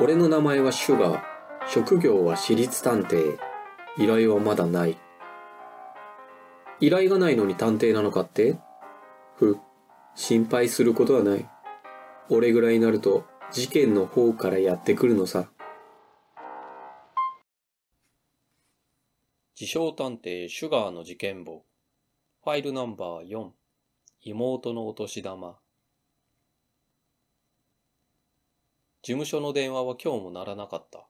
俺の名前はシュガー。職業は私立探偵。依頼はまだない。依頼がないのに探偵なのかって？ふ、心配することはない。俺ぐらいになると事件の方からやってくるのさ。自称探偵シュガーの事件簿。ファイルナンバー4。妹のお年玉。事務所の電話は今日も鳴らなかった。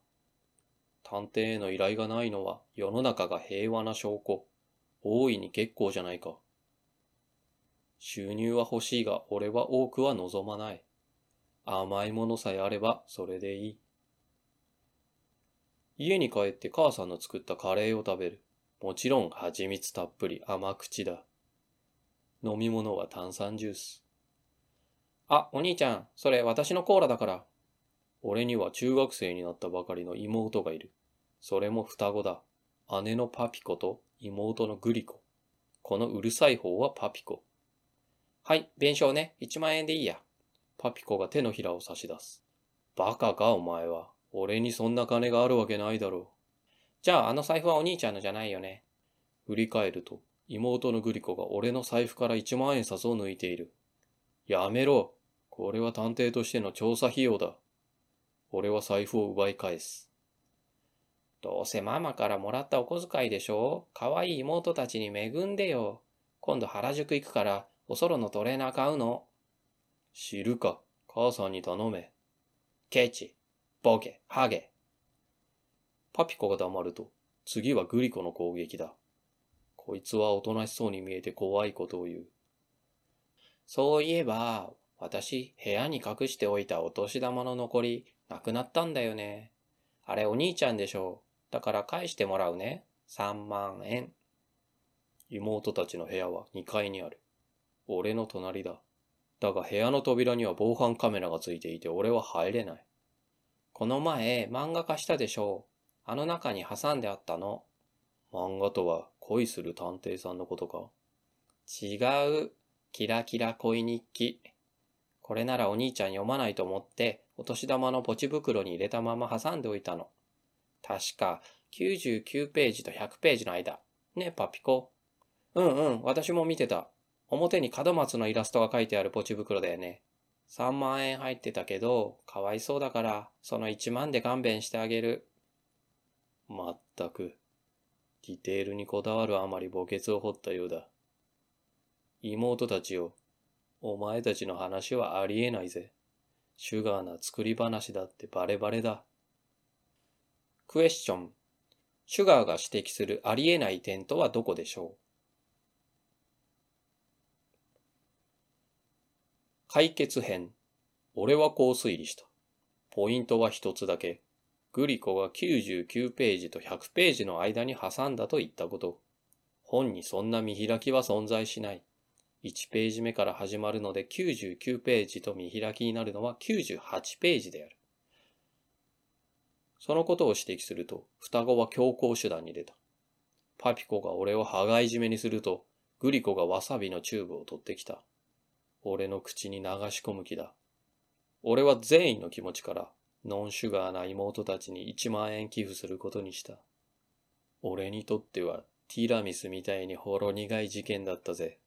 探偵への依頼がないのは世の中が平和な証拠。大いに結構じゃないか。収入は欲しいが俺は多くは望まない。甘いものさえあればそれでいい。家に帰って母さんの作ったカレーを食べる。もちろん蜂蜜たっぷり甘口だ。飲み物は炭酸ジュース。あ、お兄ちゃん、それ私のコーラだから。俺には中学生になったばかりの妹がいる。それも双子だ。姉のパピコと妹のグリコ。このうるさい方はパピコ。はい、弁償ね。1万円でいいや。パピコが手のひらを差し出す。バカかお前は。俺にそんな金があるわけないだろう。じゃああの財布はお兄ちゃんのじゃないよね。振り返ると、妹のグリコが俺の財布から1万円札を抜いている。やめろ。これは探偵としての調査費用だ。俺は財布を奪い返す。どうせママからもらったお小遣いでしょ？可愛い妹たちに恵んでよ。今度原宿行くからおそろのトレーナー買うの。知るか。母さんに頼め。ケチ、ボケ、ハゲ。パピコが黙ると、次はグリコの攻撃だ。こいつはおとなしそうに見えて怖いことを言う。そういえば、私、部屋に隠しておいたお年玉の残り、なくなったんだよね。あれお兄ちゃんでしょう。だから返してもらうね。3万円。妹たちの部屋は2階にある。俺の隣だ。だが部屋の扉には防犯カメラがついていて俺は入れない。この前漫画化したでしょう。あの中に挟んであったの。漫画とは恋する探偵さんのことか？違う。キラキラ恋日記。これならお兄ちゃん読まないと思ってお年玉のポチ袋に入れたまま挟んでおいたの。確か99ページと100ページの間。ねパピコ。うんうん、私も見てた。表に門松のイラストが書いてあるポチ袋だよね。3万円入ってたけど、かわいそうだから、その1万で勘弁してあげる。まったく、ディテールにこだわるあまり墓穴を掘ったようだ。妹たちよ、お前たちの話はありえないぜ。シュガーな作り話だってバレバレだ。クエスチョン。シュガーが指摘するありえない点とはどこでしょう？解決編。俺はこう推理した。ポイントは一つだけ。グリコが99ページと100ページの間に挟んだと言ったこと。本にそんな見開きは存在しない。1ページ目から始まるので99ページと見開きになるのは98ページである。そのことを指摘すると、双子は強行手段に出た。パピコが俺を羽交い締めにすると、グリコがわさびのチューブを取ってきた。俺の口に流し込む気だ。俺は善意の気持ちから、ノンシュガーな妹たちに1万円寄付することにした。俺にとってはティラミスみたいにほろ苦い事件だったぜ。